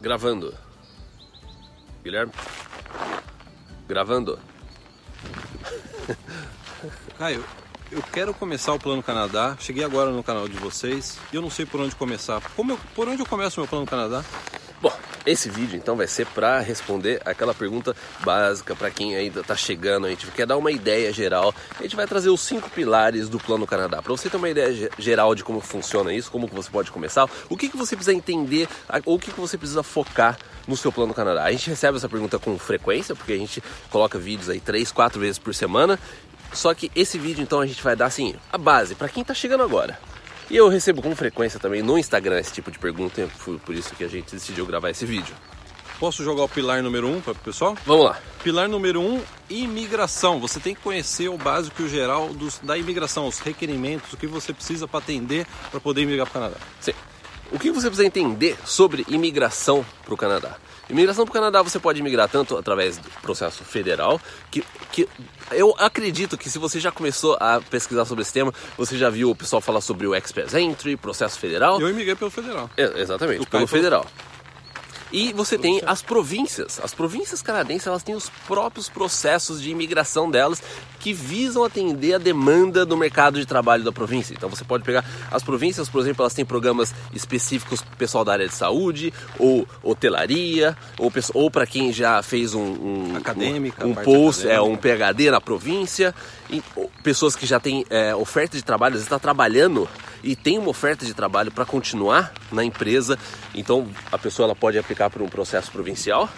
Gravando. Guilherme? Gravando. Caio, eu quero começar o Plano Canadá. Cheguei agora no canal de vocês e eu não sei por onde começar. Como eu- por onde eu começo meu Plano Canadá? Esse vídeo então vai ser para responder aquela pergunta básica para quem ainda está chegando, a gente quer dar uma ideia geral. A gente vai trazer os cinco pilares do Plano Canadá. Para você ter uma ideia ge- geral de como funciona isso, como que você pode começar, o que, que você precisa entender ou o que, que você precisa focar no seu Plano Canadá. A gente recebe essa pergunta com frequência, porque a gente coloca vídeos aí três, quatro vezes por semana. Só que esse vídeo então a gente vai dar assim, a base para quem está chegando agora. E eu recebo com frequência também no Instagram esse tipo de pergunta, e foi por isso que a gente decidiu gravar esse vídeo. Posso jogar o pilar número um para o pessoal? Vamos lá. Pilar número um, imigração. Você tem que conhecer o básico e o geral dos, da imigração, os requerimentos, o que você precisa para atender para poder imigrar para o Canadá. Sim. O que você precisa entender sobre imigração para o Canadá? Imigração para o Canadá você pode imigrar tanto através do processo federal, que, que eu acredito que se você já começou a pesquisar sobre esse tema, você já viu o pessoal falar sobre o Express Entry, processo federal. Eu imigrei pelo federal. É, exatamente, O pelo foi- federal. E você tem as províncias. As províncias canadenses elas têm os próprios processos de imigração delas que visam atender a demanda do mercado de trabalho da província. Então você pode pegar as províncias, por exemplo, elas têm programas específicos para o pessoal da área de saúde, ou hotelaria, ou, ou para quem já fez um, um Acadêmica, um, um post, é, um PhD na província, e, ou pessoas que já têm é, oferta de trabalho, está trabalhando e tem uma oferta de trabalho para continuar na empresa, então a pessoa ela pode aplicar por um processo provincial.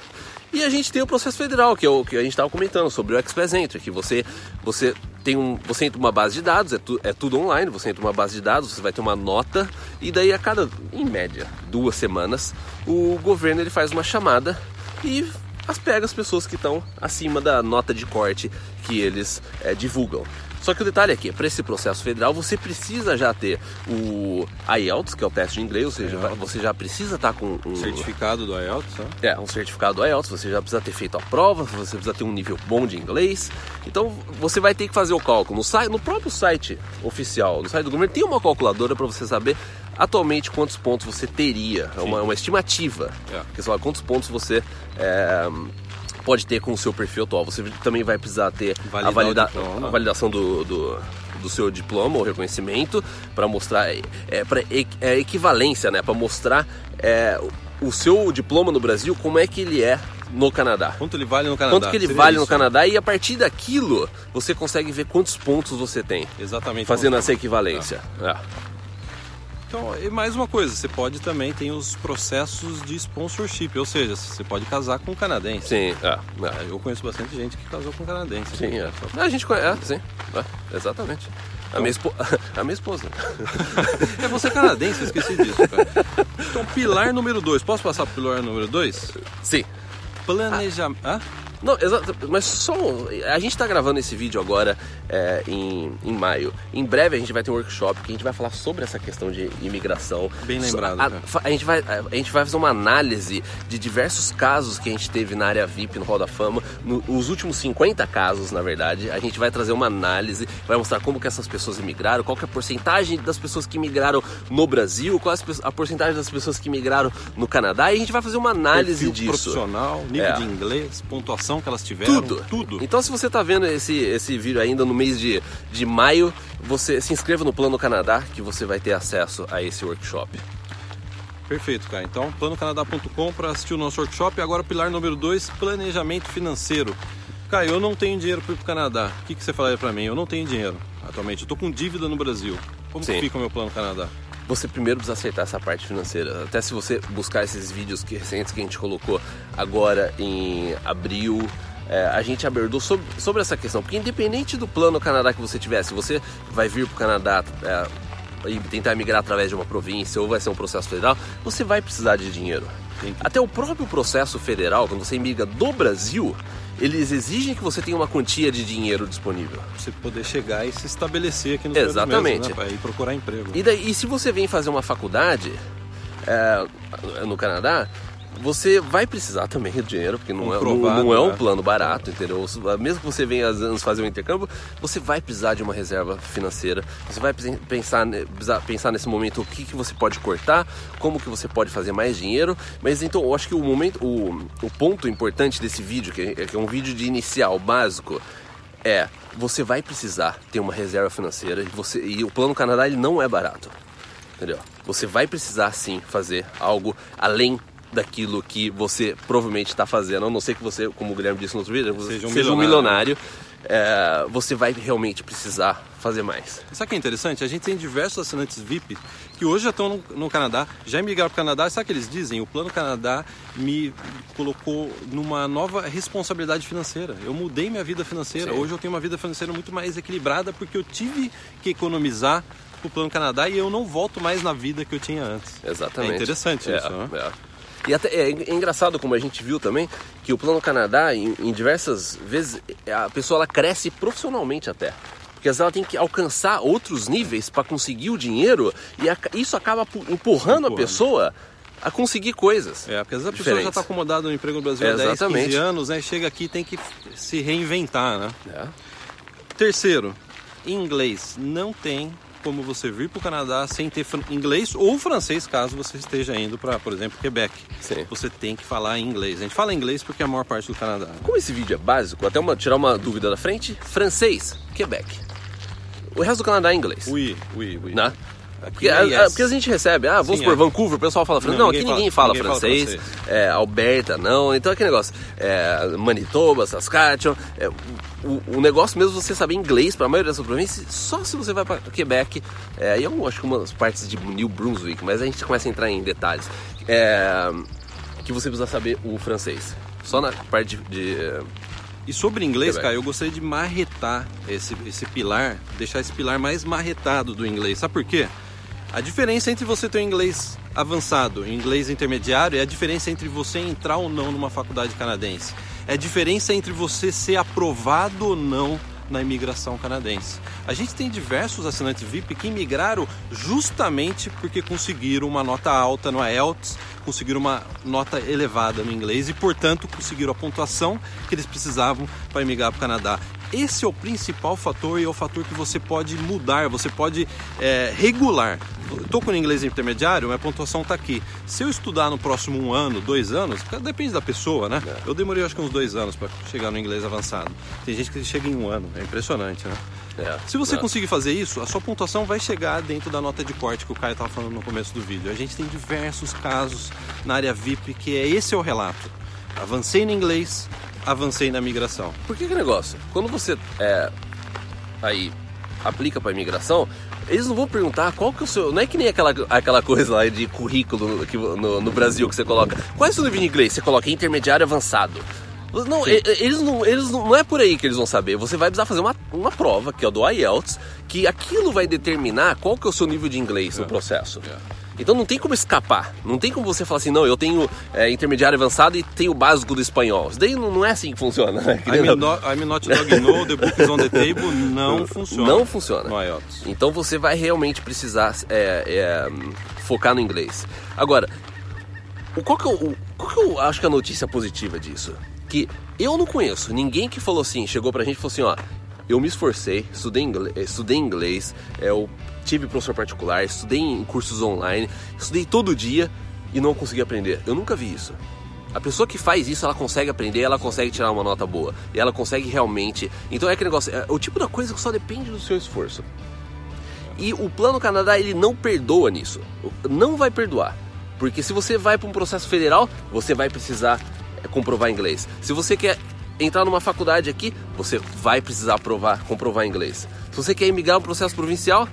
E a gente tem o processo federal, que é o que a gente estava comentando sobre o Express Entry, que você, você tem um, você entra uma base de dados, é, tu- é tudo online, você entra uma base de dados, você vai ter uma nota e daí a cada, em média, duas semanas, o governo ele faz uma chamada e as pega as pessoas que estão acima da nota de corte que eles eh, divulgam. Só que o detalhe aqui, para esse processo federal, você precisa já ter o IELTS, que é o teste de inglês, ou seja, vai- você já precisa estar com um Certificado do IELTS, né? é, um certificado do IELTS, você já precisa ter feito a prova, você precisa ter um nível bom de inglês. Então você vai ter que fazer o cálculo. No, site, no próprio site oficial, no site do governo, tem uma calculadora para você saber atualmente quantos pontos você teria. É uma, uma estimativa. É. Que você fala quantos pontos você é, pode ter com o seu perfil atual. Você também vai precisar ter a, Validar valida- a validação do, do, do seu diploma ou reconhecimento para mostrar é, é, pra, é, equivalência, né? Para mostrar é, o seu diploma no Brasil, como é que ele é no Canadá. Quanto ele vale no Canadá? Quanto que ele Seria vale no isso, né? Canadá e a partir daquilo você consegue ver quantos pontos você tem. Exatamente. Fazendo essa equivalência. É. Então, e mais uma coisa, você pode também ter os processos de sponsorship, ou seja, você pode casar com um canadense. Sim, é, é. Eu conheço bastante gente que casou com um canadense. Sim, é. A gente conhece, é, sim. É, exatamente. A minha, espo... a minha esposa. É você é canadense, eu esqueci disso, cara. Então, pilar número 2. Posso passar pro pilar número 2? Sim. Planejamento. Ah? Não, exato, mas só. um- A gente tá gravando esse vídeo agora é, em, em maio. Em breve a gente vai ter um workshop que a gente vai falar sobre essa questão de imigração. Bem lembrado, A, cara. fa- a gente vai, a gente vai fazer uma análise de diversos casos que a gente teve na área VIP no Hall da Fama. No- os últimos 50 casos, na verdade. A gente vai trazer uma análise, vai mostrar como que essas pessoas imigraram, qual que é a porcentagem das pessoas que imigraram no Brasil, qual é a porcentagem das pessoas que imigraram no Canadá. E a gente vai fazer uma análise Perfil disso. profissional, nível É. de inglês, pontuação que elas tiveram. Tudo. Tudo. Então, se você está vendo esse, esse vídeo ainda no mês de, de maio, você se inscreva no Plano Canadá que você vai ter acesso a esse workshop. Perfeito, cara. Então, planocanadá.com para assistir o nosso workshop. Agora, pilar número 2, planejamento financeiro. Caio, eu não tenho dinheiro para ir pro Canadá. O que, que você falaria para mim? Eu não tenho dinheiro atualmente. Eu tô com dívida no Brasil. Como que fica o meu plano Canadá? Você primeiro precisa aceitar essa parte financeira. Até se você buscar esses vídeos que, recentes que a gente colocou agora em abril, é, a gente abordou sobre, sobre essa questão. Porque independente do plano Canadá que você tiver, se você vai vir para o Canadá é, e tentar migrar através de uma província ou vai ser um processo federal, você vai precisar de dinheiro. Até o próprio processo federal, quando você migra do Brasil, eles exigem que você tenha uma quantia de dinheiro disponível. Pra você poder chegar e se estabelecer aqui no Exatamente. né? Para ir procurar emprego. E, daí, e se você vem fazer uma faculdade é, no Canadá, você vai precisar também do dinheiro, porque não, é, não, não é um né? plano barato, entendeu? Mesmo que você venha às anos fazer um intercâmbio, você vai precisar de uma reserva financeira. Você vai pensar, pensar nesse momento o que, que você pode cortar, como que você pode fazer mais dinheiro. Mas então eu acho que o momento, o, o ponto importante desse vídeo, que é, que é um vídeo de inicial básico, é você vai precisar ter uma reserva financeira e, você, e o plano Canadá ele não é barato. Entendeu? Você vai precisar sim fazer algo além daquilo que você provavelmente está fazendo, a não ser que você, como o Guilherme disse no outro vídeo, você Seja um seja um milionário. milionário, é, você vai realmente precisar fazer mais. Sabe o que é interessante? A gente tem diversos assinantes VIP que hoje já estão no, no Canadá, já emigraram para o Canadá. Sabe o que eles dizem? O Plano Canadá me colocou numa nova responsabilidade financeira. Eu mudei minha vida financeira. Sim. Hoje eu tenho uma vida financeira muito mais equilibrada porque eu tive que economizar para o Plano Canadá e eu não volto mais na vida que eu tinha antes. Exatamente. É interessante É, isso, né? é. E até é en- engraçado como a gente viu também que o Plano Canadá, em, em diversas vezes, a pessoa ela cresce profissionalmente até. Porque às vezes ela tem que alcançar outros níveis para conseguir o dinheiro e aca- isso acaba pu- empurrando, a Empurrando. pessoa a conseguir coisas. É, porque às vezes a pessoa já está acomodada no emprego no Brasil há É, 10, 15 exatamente. anos, né? Chega aqui e tem que se reinventar, né? É. Terceiro, inglês. Não tem como você vir para o Canadá sem ter inglês ou francês, caso você esteja indo para, por exemplo, Quebec. Sim. Você tem que falar inglês. A gente fala inglês porque é a maior parte do Canadá. Como esse vídeo é básico, até uma, tirar uma dúvida da frente, francês, Quebec. O resto do Canadá é inglês. Oui, oui, oui. Né? Porque, é a, a- yes. porque a gente recebe, ah, vamos Sim, por é. Vancouver, o pessoal fala francês. Não, Não, aqui ninguém ninguém fala- fala, ninguém fala francês. francês. É, Alberta, não. Então é aquele negócio. É, Manitoba, Saskatchewan. É, o, o negócio mesmo é você saber inglês para a maioria dessas províncias, só se você vai para Quebec. É, e eu acho que umas partes de New Brunswick, mas a gente começa a entrar em detalhes. É, que você precisa saber o francês. Só na parte de. de E sobre inglês, Quebec. cara, eu gostaria de marretar esse, esse pilar, deixar esse pilar mais marretado do inglês. Sabe por quê? A diferença entre você ter um inglês avançado e um inglês intermediário é a diferença entre você entrar ou não numa faculdade canadense. É a diferença entre você ser aprovado ou não na imigração canadense. A gente tem diversos assinantes VIP que imigraram justamente porque conseguiram uma nota alta no IELTS, conseguiram uma nota elevada no inglês e, portanto, conseguiram a pontuação que eles precisavam para emigrar para o Canadá. Esse é o principal fator e é o fator que você pode mudar, você pode é, regular. Estou com o inglês intermediário, minha pontuação está aqui. Se eu estudar no próximo um ano, dois anos, depende da pessoa, né? Eu demorei acho que uns dois anos para chegar no inglês avançado. Tem gente que chega em um ano, é impressionante, né? é, Se você conseguir fazer isso, a sua pontuação vai chegar dentro da nota de corte que o Caio estava falando no começo do vídeo. A gente tem diversos casos na área VIP que é esse é o relato. Avancei no inglês, avancei na migração. Por que é negócio? Quando você é, aí aplica para imigração, eles não vão perguntar qual que é o seu. Não é que nem aquela, aquela coisa lá de currículo que, no, no Brasil que você coloca. Qual é o seu nível de inglês? Você coloca intermediário avançado. Não, eles não, eles não, não é por aí que eles vão saber. Você vai precisar fazer uma, uma prova, que é o do IELTS, que aquilo vai determinar qual que é o seu nível de inglês no processo. Então não tem como escapar. Não tem como você falar assim, não, eu tenho é, intermediário avançado e tenho o básico do espanhol. Isso daí não, não é assim que funciona. Né? I'm, not, I'm not dog no, the book is on the table, não funciona. Não funciona. No IELTS. Então você vai realmente precisar é, é, focar no inglês. Agora, o- qual que, eu, o- qual que eu acho que é a notícia positiva disso? Que eu não conheço ninguém que falou assim, chegou pra gente e falou assim, ó, eu me esforcei, estudei inglês, estudei inglês é, eu tive professor particular, estudei em cursos online, estudei todo dia e não consegui aprender. Eu nunca vi isso. A pessoa que faz isso, ela consegue aprender, ela consegue tirar uma nota boa. E ela consegue realmente. Então é aquele negócio, é o tipo da coisa que só depende do seu esforço. E o Plano Canadá ele não perdoa nisso. Não vai perdoar. Porque se você vai para um processo federal, você vai precisar é, comprovar inglês. Se você quer entrar numa faculdade aqui, você vai precisar provar, comprovar inglês. Se você quer emigrar um processo provincial,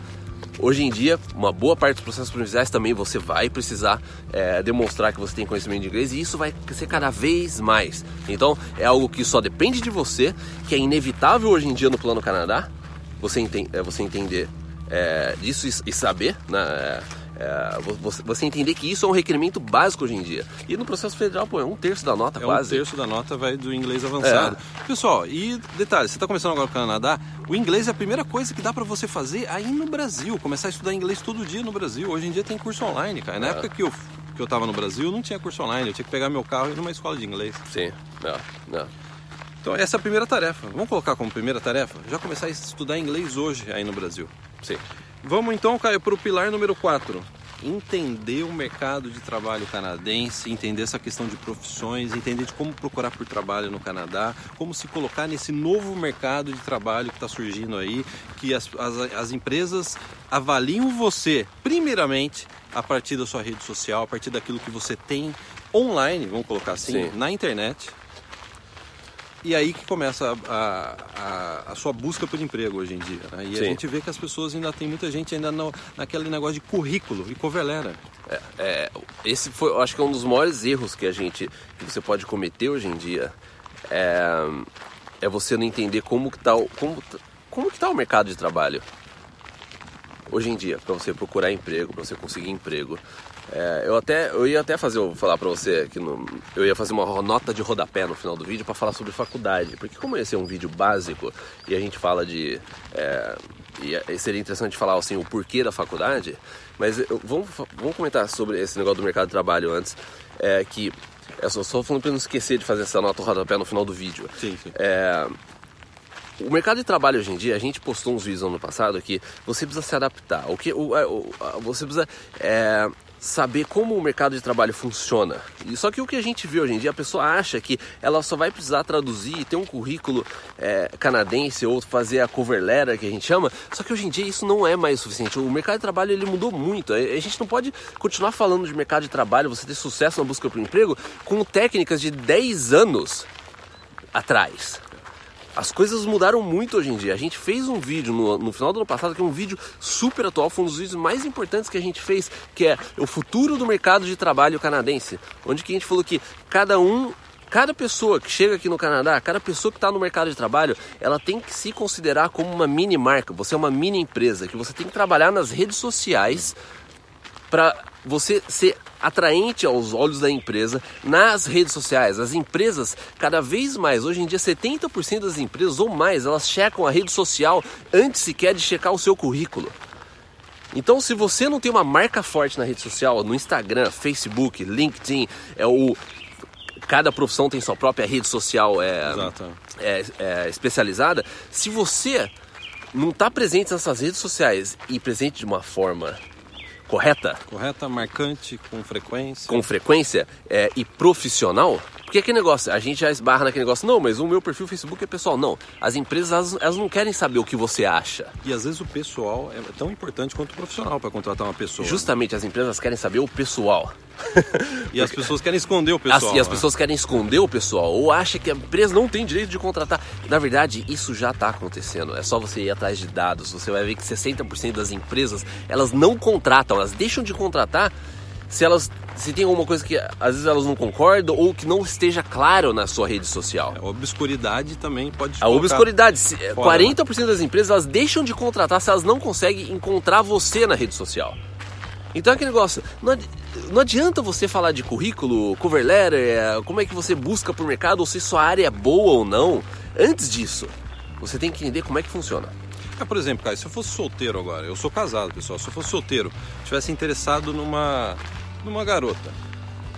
hoje em dia, uma boa parte dos processos provinciais também você vai precisar é, demonstrar que você tem conhecimento de inglês e isso vai ser cada vez mais. Então é algo que só depende de você, que é inevitável hoje em dia no Plano Canadá. Você, é, você entender é, disso e, e saber, né? É, é, você, você entender que isso é um requerimento básico hoje em dia. E no processo federal, pô, é um terço da nota É quase. um terço da nota vai do inglês avançado. Pessoal, e detalhe, você está começando agora no Canadá, o inglês é a primeira coisa que dá para você fazer aí no Brasil, começar a estudar inglês todo dia no Brasil. Hoje em dia tem curso online, cara. Na É. época que eu que eu estava no Brasil, não tinha curso online, eu tinha que pegar meu carro e ir numa escola de inglês. Sim, não, não. Então essa é a primeira tarefa. Vamos colocar como primeira tarefa? Já começar a estudar inglês hoje aí no Brasil. Sim. Vamos então, Caio, para o pilar número 4 entender o mercado de trabalho canadense, entender essa questão de profissões, entender de como procurar por trabalho no Canadá, como se colocar nesse novo mercado de trabalho que está surgindo aí, que as, as, as empresas avaliam você, primeiramente, a partir da sua rede social, a partir daquilo que você tem online, vamos colocar assim, Sim. na internet, e aí que começa a, a, a, sua busca por emprego hoje em dia. Né? E Sim. a gente vê que as pessoas ainda tem muita gente ainda no, naquele negócio de currículo e covelera. É, é, esse foi, eu acho que é um dos maiores erros que a gente, que você pode cometer hoje em dia. É, é você não entender como que tá, como, como que tá o mercado de trabalho hoje em dia para você procurar emprego, para você conseguir emprego. É, eu até eu ia até fazer falar para você que no, eu ia fazer uma nota de rodapé no final do vídeo para falar sobre faculdade, porque como esse é um vídeo básico e a gente fala de é, e seria interessante falar assim o porquê da faculdade, mas eu, vamos vamos comentar sobre esse negócio do mercado de trabalho antes, é, que é só, só falando para não esquecer de fazer essa nota de rodapé no final do vídeo. Sim, sim. É, o mercado de trabalho hoje em dia, a gente postou uns vídeos no passado que você precisa se adaptar. O que, o, o, você precisa é, saber como o mercado de trabalho funciona. E só que o que a gente vê hoje em dia, a pessoa acha que ela só vai precisar traduzir, ter um currículo é, canadense ou fazer a cover letter que a gente chama. Só que hoje em dia isso não é mais suficiente. O mercado de trabalho ele mudou muito. A gente não pode continuar falando de mercado de trabalho, você ter sucesso na busca por emprego com técnicas de 10 anos atrás. As coisas mudaram muito hoje em dia. A gente fez um vídeo no, no, final do ano passado, que é um vídeo super atual, foi um dos vídeos mais importantes que a gente fez, que é o futuro do mercado de trabalho canadense, onde que a gente falou que cada um Cada pessoa que chega aqui no Canadá, cada pessoa que está no mercado de trabalho, ela tem que se considerar como uma mini marca. Você é uma mini empresa que você tem que trabalhar nas redes sociais para você ser atraente aos olhos da empresa nas redes sociais. As empresas, cada vez mais, hoje em dia 70% das empresas ou mais, elas checam a rede social antes sequer de checar o seu currículo. Então, se você não tem uma marca forte na rede social, no Instagram, Facebook, LinkedIn, é o cada profissão tem sua própria rede social é, é, é, especializada. Se você não está presente nessas redes sociais e presente de uma forma correta? Correta, marcante, com frequência. Com frequência é, e profissional. Porque aquele negócio, a gente já esbarra naquele negócio, não, mas o meu perfil Facebook é pessoal. Não, as empresas elas, elas não querem saber o que você acha. E às vezes o pessoal é tão importante quanto o profissional para contratar uma pessoa. Justamente, as empresas querem saber o pessoal. e as pessoas querem esconder o pessoal. As, e as né? pessoas querem esconder o pessoal, ou acham que a empresa não tem direito de contratar. Na verdade, isso já está acontecendo. É só você ir atrás de dados. Você vai ver que 60% das empresas elas não contratam, elas deixam de contratar se elas se tem alguma coisa que às vezes elas não concordam ou que não esteja claro na sua rede social. A obscuridade também pode A obscuridade, fora, 40% né? das empresas elas deixam de contratar se elas não conseguem encontrar você na rede social. Então é aquele negócio, não adianta você falar de currículo, cover letter, é, como é que você busca por mercado, ou se sua área é boa ou não. Antes disso, você tem que entender como é que funciona. É, por exemplo, cara, se eu fosse solteiro agora, eu sou casado, pessoal, se eu fosse solteiro, tivesse interessado numa, numa garota,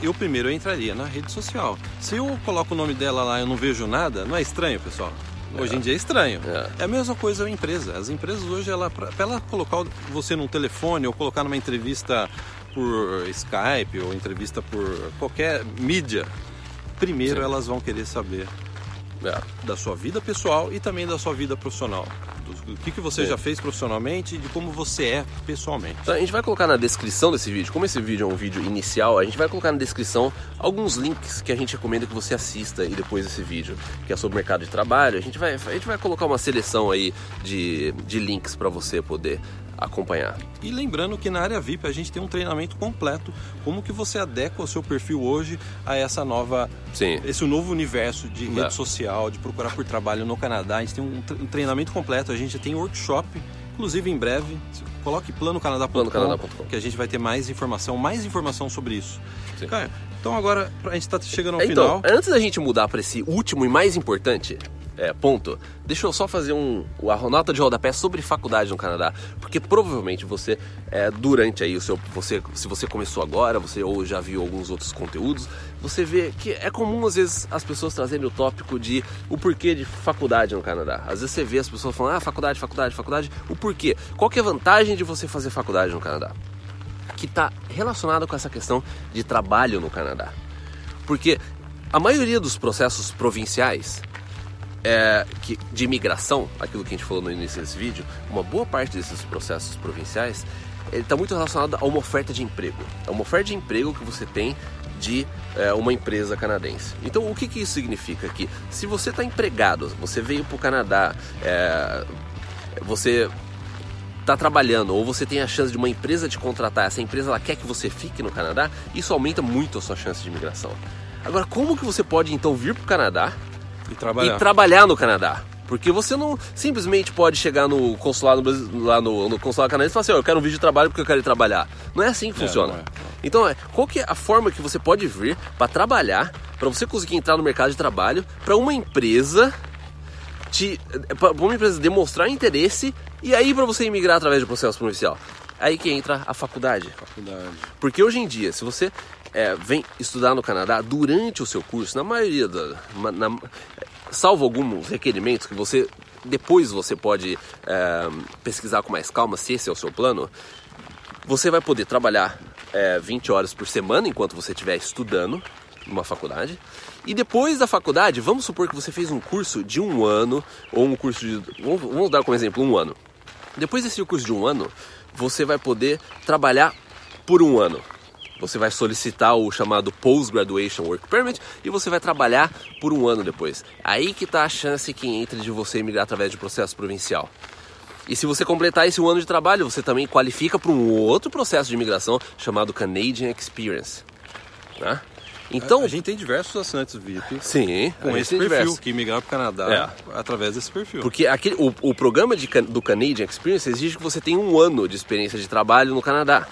eu primeiro entraria na rede social. Se eu coloco o nome dela lá e eu não vejo nada, não é estranho, pessoal? Hoje em dia é estranho. É. é a mesma coisa a empresa. As empresas hoje, ela, para ela colocar você num telefone ou colocar numa entrevista por Skype ou entrevista por qualquer mídia, primeiro Sim. elas vão querer saber é. da sua vida pessoal e também da sua vida profissional o que, que você Sim. já fez profissionalmente e de como você é pessoalmente. Então, a gente vai colocar na descrição desse vídeo, como esse vídeo é um vídeo inicial, a gente vai colocar na descrição alguns links que a gente recomenda que você assista e depois desse vídeo, que é sobre mercado de trabalho. A gente vai, a gente vai colocar uma seleção aí de, de links para você poder acompanhar. E lembrando que na área VIP a gente tem um treinamento completo, como que você adequa o seu perfil hoje a essa nova, Sim. esse novo universo de rede social, de procurar por trabalho no Canadá. A gente tem um, treinamento completo, a gente tem workshop, inclusive em breve. Coloque planocanadá.com que a gente vai ter mais informação, mais informação sobre isso. Sim. Cara, então agora a gente está chegando ao então, final. Antes da gente mudar para esse último e mais importante, é, ponto, deixa eu só fazer um, a nota de rodapé sobre faculdade no Canadá, porque provavelmente você, é, durante aí o seu, você, se você começou agora, você ou já viu alguns outros conteúdos, você vê que é comum às vezes as pessoas trazerem o tópico de o porquê de faculdade no Canadá. Às vezes você vê as pessoas falando, ah, faculdade, faculdade, faculdade, o porquê? Qual que é a vantagem de você fazer faculdade no Canadá? Que está relacionado com essa questão de trabalho no Canadá. Porque a maioria dos processos provinciais é, que, de imigração, aquilo que a gente falou no início desse vídeo, uma boa parte desses processos provinciais está muito relacionado a uma oferta de emprego. É uma oferta de emprego que você tem de é, uma empresa canadense. Então, o que, que isso significa aqui? Se você está empregado, você veio para o Canadá, é, você está trabalhando ou você tem a chance de uma empresa te contratar, essa empresa ela quer que você fique no Canadá, isso aumenta muito a sua chance de imigração. Agora, como que você pode então vir para o Canadá e trabalhar. e trabalhar no Canadá? Porque você não simplesmente pode chegar no consulado lá no, no consulado canadense e falar assim, oh, eu quero um vídeo de trabalho porque eu quero ir trabalhar. Não é assim que é, funciona. É. Então, é, qual que é a forma que você pode vir para trabalhar, para você conseguir entrar no mercado de trabalho, para uma empresa te, pra uma empresa demonstrar interesse e aí para você imigrar através do processo provincial. Aí que entra a faculdade. Faculdade. Porque hoje em dia, se você é, vem estudar no Canadá durante o seu curso, na maioria da, na, salvo alguns requerimentos que você depois você pode é, pesquisar com mais calma se esse é o seu plano, você vai poder trabalhar é, 20 horas por semana enquanto você estiver estudando numa faculdade. E depois da faculdade, vamos supor que você fez um curso de um ano, ou um curso de. Vamos, vamos dar como exemplo um ano. Depois desse curso de um ano, você vai poder trabalhar por um ano. Você vai solicitar o chamado Post Graduation Work Permit e você vai trabalhar por um ano depois. Aí que está a chance que entre de você emigrar através de processo provincial. E se você completar esse um ano de trabalho, você também qualifica para um outro processo de imigração chamado Canadian Experience. Né? Então, a, gente tem diversos assinantes VIP sim, com esse perfil diversos. que migraram para o Canadá é. através desse perfil. Porque aquele, o, o programa de, do Canadian Experience exige que você tenha um ano de experiência de trabalho no Canadá.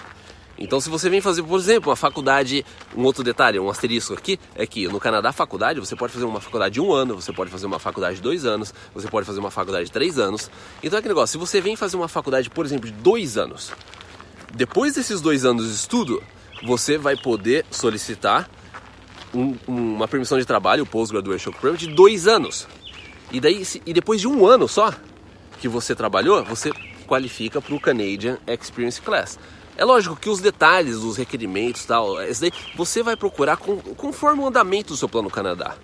Então, se você vem fazer, por exemplo, uma faculdade, um outro detalhe, um asterisco aqui, é que no Canadá, faculdade, você pode fazer uma faculdade de um ano, você pode fazer uma faculdade de dois anos, você pode fazer uma faculdade de três anos. Então, é aquele negócio, se você vem fazer uma faculdade, por exemplo, de dois anos, depois desses dois anos de estudo, você vai poder solicitar um, uma permissão de trabalho, o Post-Graduation Permit, de dois anos. E, daí, e depois de um ano só que você trabalhou, você qualifica para o Canadian Experience Class. É lógico que os detalhes dos requerimentos tal, daí você vai procurar com, conforme o andamento do seu plano Canadá.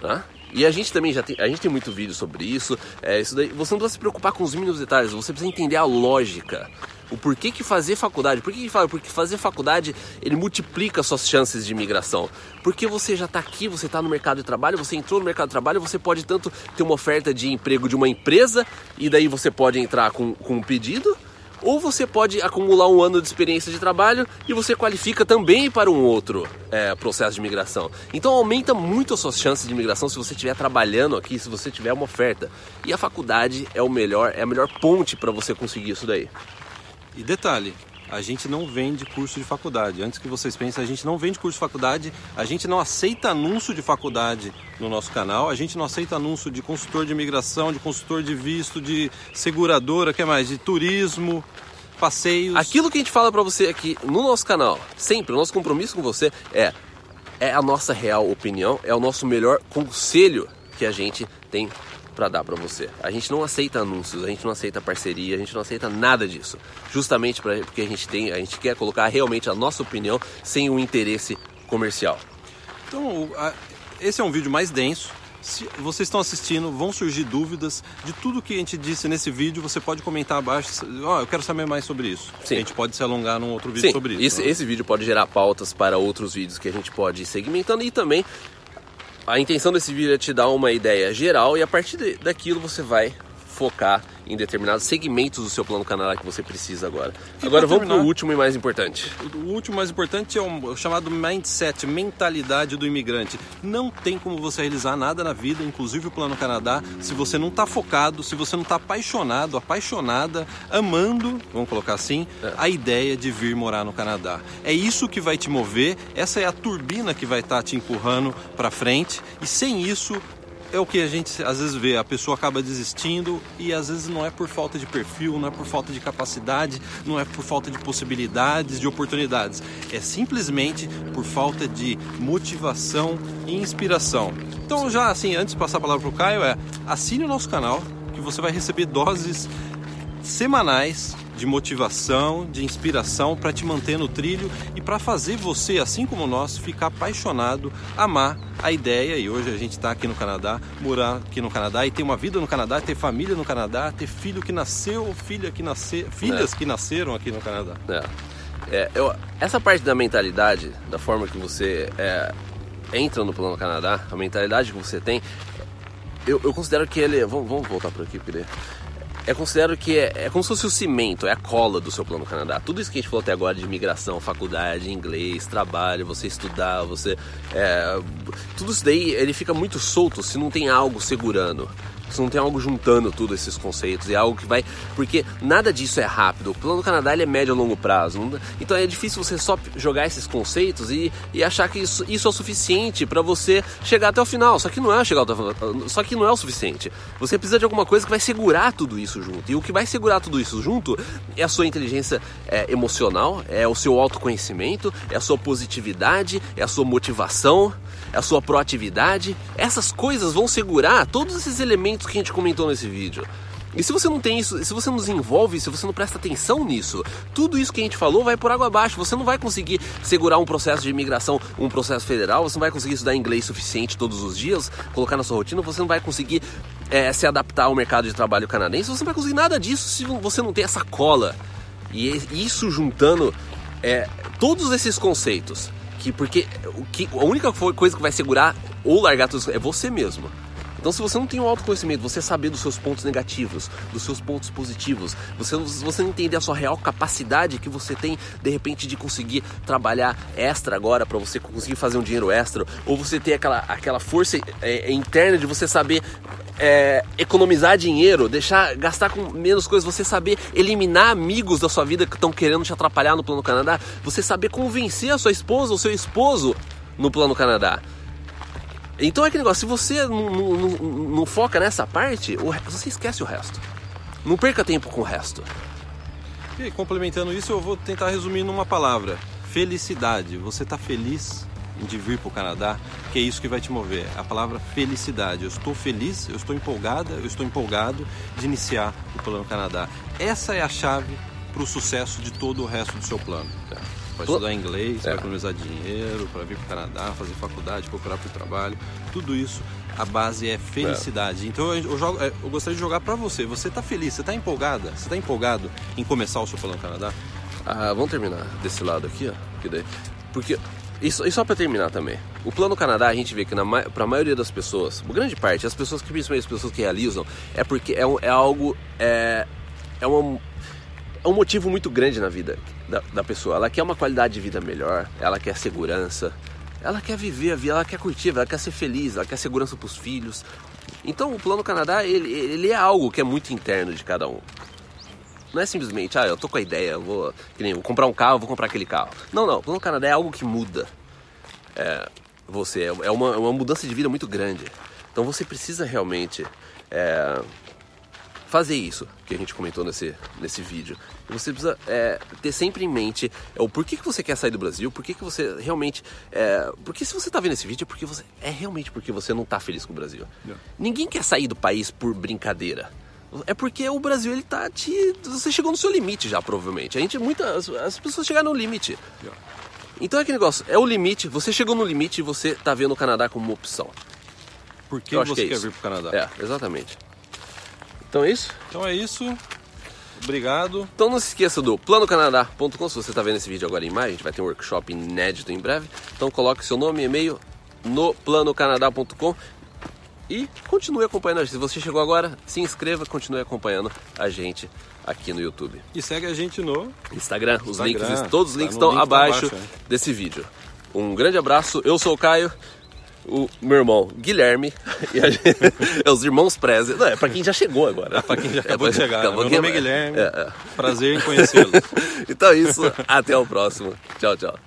Tá? E a gente também já tem, a gente tem muito vídeo sobre isso. É, isso daí, você não precisa se preocupar com os mínimos detalhes, você precisa entender a lógica. O porquê que fazer faculdade. Por que, que fala? Porque fazer faculdade ele multiplica suas chances de imigração. Porque você já está aqui, você está no mercado de trabalho, você entrou no mercado de trabalho, você pode tanto ter uma oferta de emprego de uma empresa e daí você pode entrar com, com um pedido ou você pode acumular um ano de experiência de trabalho e você qualifica também para um outro é, processo de imigração. Então aumenta muito as suas chances de imigração se você estiver trabalhando aqui, se você tiver uma oferta. E a faculdade é o melhor, é a melhor ponte para você conseguir isso daí. E detalhe, a gente não vende curso de faculdade. Antes que vocês pensem, a gente não vende curso de faculdade, a gente não aceita anúncio de faculdade no nosso canal, a gente não aceita anúncio de consultor de imigração, de consultor de visto, de seguradora, que é mais, de turismo, passeios. Aquilo que a gente fala para você aqui no nosso canal, sempre, o nosso compromisso com você é é a nossa real opinião, é o nosso melhor conselho que a gente tem para dar para você. A gente não aceita anúncios, a gente não aceita parceria, a gente não aceita nada disso. Justamente pra, porque a gente tem, a gente quer colocar realmente a nossa opinião sem um interesse comercial. Então, esse é um vídeo mais denso. Se vocês estão assistindo, vão surgir dúvidas de tudo que a gente disse nesse vídeo. Você pode comentar abaixo. Oh, eu quero saber mais sobre isso. Sim. A gente pode se alongar num outro vídeo Sim, sobre isso. Esse, né? esse vídeo pode gerar pautas para outros vídeos que a gente pode ir segmentando e também a intenção desse vídeo é te dar uma ideia geral e a partir daquilo você vai focar em determinados segmentos do seu plano Canadá que você precisa agora. E agora vamos para o último e mais importante. O último mais importante é o chamado mindset, mentalidade do imigrante. Não tem como você realizar nada na vida, inclusive o plano Canadá, se você não está focado, se você não está apaixonado, apaixonada, amando, vamos colocar assim, é. a ideia de vir morar no Canadá. É isso que vai te mover, essa é a turbina que vai estar tá te empurrando para frente e sem isso é o que a gente às vezes vê, a pessoa acaba desistindo e às vezes não é por falta de perfil, não é por falta de capacidade, não é por falta de possibilidades, de oportunidades. É simplesmente por falta de motivação e inspiração. Então já assim, antes de passar a palavra para o Caio, é assine o nosso canal que você vai receber doses semanais de motivação, de inspiração para te manter no trilho e para fazer você, assim como nós, ficar apaixonado, amar a ideia. E hoje a gente está aqui no Canadá, morar aqui no Canadá e ter uma vida no Canadá, ter família no Canadá, ter filho que nasceu, filha que nasceu, filhas é. que nasceram aqui no Canadá. É. É, eu, essa parte da mentalidade, da forma que você é, entra no Plano Canadá, a mentalidade que você tem, eu, eu considero que ele. Vamos, vamos voltar por aqui, Pire é considero que é, é, como se fosse o cimento, é a cola do seu plano Canadá. Tudo isso que a gente falou até agora de imigração, faculdade, inglês, trabalho, você estudar, você. É, tudo isso daí ele fica muito solto se não tem algo segurando. Se não tem algo juntando tudo esses conceitos, é algo que vai. Porque nada disso é rápido. O plano Canadá ele é médio a longo prazo. Então é difícil você só jogar esses conceitos e, e achar que isso, isso é o suficiente para você chegar até o final. Só que não é chegar até o. Só que não é o suficiente. Você precisa de alguma coisa que vai segurar tudo isso junto. E o que vai segurar tudo isso junto é a sua inteligência é, emocional, é o seu autoconhecimento, é a sua positividade, é a sua motivação, a sua proatividade. Essas coisas vão segurar todos esses elementos que a gente comentou nesse vídeo. E se você não tem isso, se você não desenvolve, se você não presta atenção nisso, tudo isso que a gente falou vai por água abaixo. Você não vai conseguir segurar um processo de imigração, um processo federal, você não vai conseguir estudar inglês suficiente todos os dias, colocar na sua rotina, você não vai conseguir é, se adaptar ao mercado de trabalho canadense, você não vai conseguir nada disso se você não tem essa cola. E isso juntando é, todos esses conceitos, que porque o que, a única coisa que vai segurar ou largar tudo é você mesmo. Então, se você não tem um autoconhecimento, você saber dos seus pontos negativos, dos seus pontos positivos, você, você não entender a sua real capacidade que você tem, de repente, de conseguir trabalhar extra agora para você conseguir fazer um dinheiro extra, ou você ter aquela, aquela força é, interna de você saber é, economizar dinheiro, deixar gastar com menos coisas, você saber eliminar amigos da sua vida que estão querendo te atrapalhar no Plano Canadá, você saber convencer a sua esposa ou seu esposo no Plano Canadá. Então é aquele negócio, se você não, não foca nessa parte, você esquece o resto. Não perca tempo com o resto. E complementando isso, eu vou tentar resumir numa palavra: felicidade. Você está feliz de vir para o Canadá? Que é isso que vai te mover. A palavra felicidade. Eu estou feliz, eu estou empolgada, eu estou empolgado de iniciar o plano Canadá. Essa é a chave para o sucesso de todo o resto do seu plano. Para estudar inglês, é. para economizar dinheiro, para vir para o Canadá, fazer faculdade, procurar por trabalho, tudo isso, a base é felicidade. É. Então eu, jogo, é, eu, gostaria de jogar para você. Você está feliz? Você está empolgada? Você está empolgado em começar o seu plano Canadá? Ah, vamos terminar desse lado aqui, ó. Que daí, porque e só para terminar também, o Plano Canadá a gente vê que para a maioria das pessoas, grande parte, as pessoas que principalmente as pessoas que realizam, é porque é, um, é algo, é, é uma é um motivo muito grande na vida da, da, pessoa. Ela quer uma qualidade de vida melhor, ela quer segurança, ela quer viver a vida, ela quer curtir, ela quer ser feliz, ela quer segurança para os filhos. Então o Plano Canadá, ele, ele é algo que é muito interno de cada um. Não é simplesmente, ah, eu tô com a ideia, eu vou, nem, vou comprar um carro, vou comprar aquele carro. Não, não, o Plano Canadá é algo que muda é, você, é uma, é uma mudança de vida muito grande. Então você precisa realmente é, fazer isso que a gente comentou nesse, nesse vídeo. E você precisa é, ter sempre em mente é, o porquê que você quer sair do Brasil, por que você realmente. É, porque se você está vendo esse vídeo é porque você. É realmente porque você não está feliz com o Brasil. Ninguém quer sair do país por brincadeira. É porque o Brasil ele tá te. Você chegou no seu limite já, provavelmente. A gente, muitas. As pessoas chegaram no limite. Então é aquele negócio, é o limite, você chegou no limite e você tá vendo o Canadá como uma opção. Por que você que é quer vir pro Canadá? É, exatamente. Então é isso? Então é isso. Obrigado. Então não se esqueça do planocanadá.com. Se você está vendo esse vídeo agora em maio, a gente vai ter um workshop inédito em breve. Então coloque seu nome e e-mail no planocanadá.com e continue acompanhando a gente. Se você chegou agora, se inscreva, continue acompanhando a gente aqui no YouTube. E segue a gente no Instagram. Os Instagram. links, todos os links tá estão link abaixo, abaixo né? desse vídeo. Um grande abraço. Eu sou o Caio o meu irmão Guilherme e a gente, é os irmãos Preze. Não, é pra quem já chegou agora. É pra quem já acabou é, de chegar. Acabou meu nome é Guilherme. É, é. Prazer em conhecê-lo. então é isso. Até o próximo. Tchau, tchau.